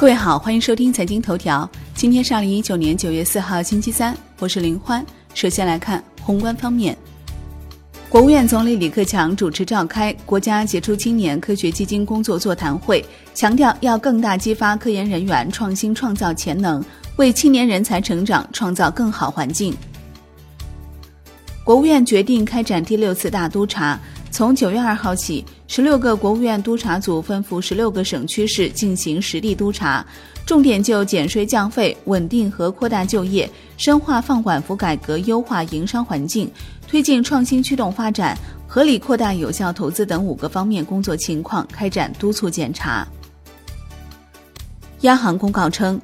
各位好，欢迎收听财经头条。今天是二零一九年九月四号，星期三，我是林欢。首先来看宏观方面，国务院总理李克强主持召开国家杰出青年科学基金工作座谈会，强调要更大激发科研人员创新创造潜能，为青年人才成长创造更好环境。国务院决定开展第六次大督查。从九月二号起，十六个国务院督查组分赴十六个省区市进行实地督查，重点就减税降费、稳定和扩大就业、深化放管服改革、优化营商环境、推进创新驱动发展、合理扩大有效投资等五个方面工作情况开展督促检查。央行公告称，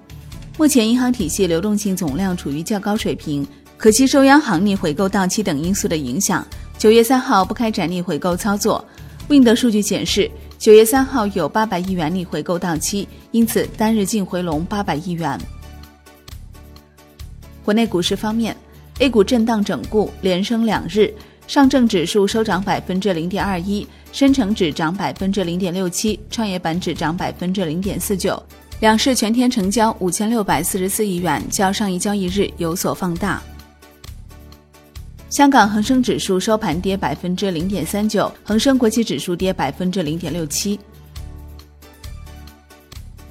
目前银行体系流动性总量处于较高水平，可惜受央行逆回购到期等因素的影响。九月三号不开展逆回购操作。Wind 数据显示，九月三号有八百亿元逆回购到期，因此单日净回笼八百亿元。国内股市方面，A 股震荡整固，连升两日，上证指数收涨百分之零点二一，深成指涨百分之零点六七，创业板指涨百分之零点四九。两市全天成交五千六百四十四亿元，较上一交易日有所放大。香港恒生指数收盘跌百分之零点三九，恒生国际指数跌百分之零点六七。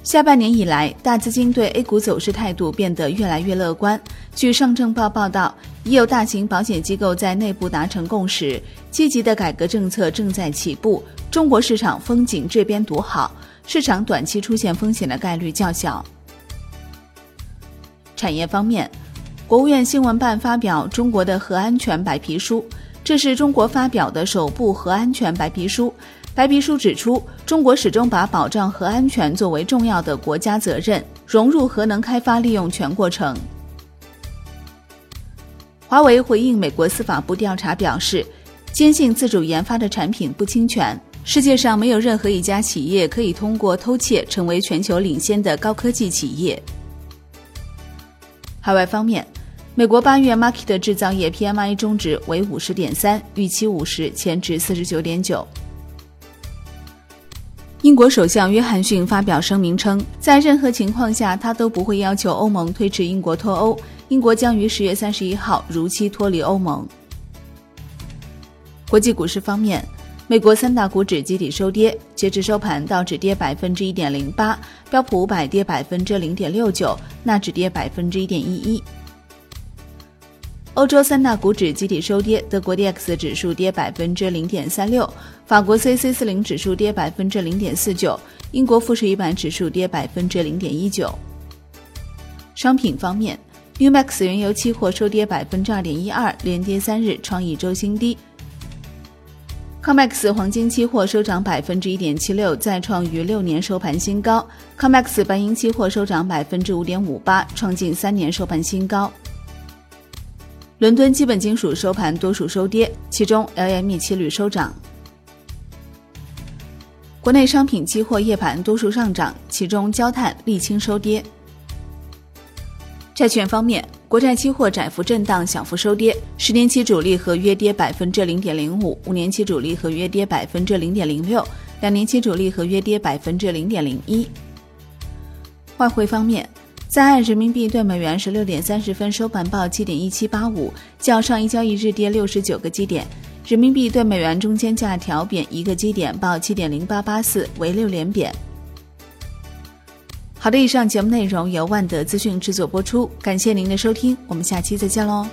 下半年以来，大资金对 A 股走势态度变得越来越乐观。据上证报报道，已有大型保险机构在内部达成共识，积极的改革政策正在起步，中国市场风景这边独好，市场短期出现风险的概率较小。产业方面。国务院新闻办发表中国的核安全白皮书，这是中国发表的首部核安全白皮书。白皮书指出，中国始终把保障核安全作为重要的国家责任，融入核能开发利用全过程。华为回应美国司法部调查表示，坚信自主研发的产品不侵权。世界上没有任何一家企业可以通过偷窃成为全球领先的高科技企业。海外方面。美国八月 Market 制造业 PMI 中值为五十点三，预期五十，前值四十九点九。英国首相约翰逊发表声明称，在任何情况下，他都不会要求欧盟推迟英国脱欧，英国将于十月三十一号如期脱离欧盟。国际股市方面，美国三大股指集体收跌，截至收盘，道指跌百分之一点零八，标普五百跌百分之零点六九，纳指跌百分之一点一一。欧洲三大股指集体收跌，德国 D X 指数跌百分之零点三六，法国 C C 四零指数跌百分之零点四九，英国富时一百指数跌百分之零点一九。商品方面，New Max 原油期货收跌百分之二点一二，连跌三日，创一周新低。Comex 黄金期货收涨百分之一点七六，再创逾六年收盘新高。Comex 白银期货收涨百分之五点五八，创近三年收盘新高。伦敦基本金属收盘多数收跌，其中 LME 期铝收涨。国内商品期货夜盘多数上涨，其中焦炭、沥青收跌。债券方面，国债期货窄幅震荡，小幅收跌，十年期主力合约跌百分之零点零五，五年期主力合约跌百分之零点零六，两年期主力合约跌百分之零点零一。外汇方面。在岸人民币对美元十六点三十分收盘报七点一七八五，较上一交易日跌六十九个基点。人民币对美元中间价调贬一个基点，报七点零八八四，为六连贬。好的，以上节目内容由万德资讯制作播出，感谢您的收听，我们下期再见喽。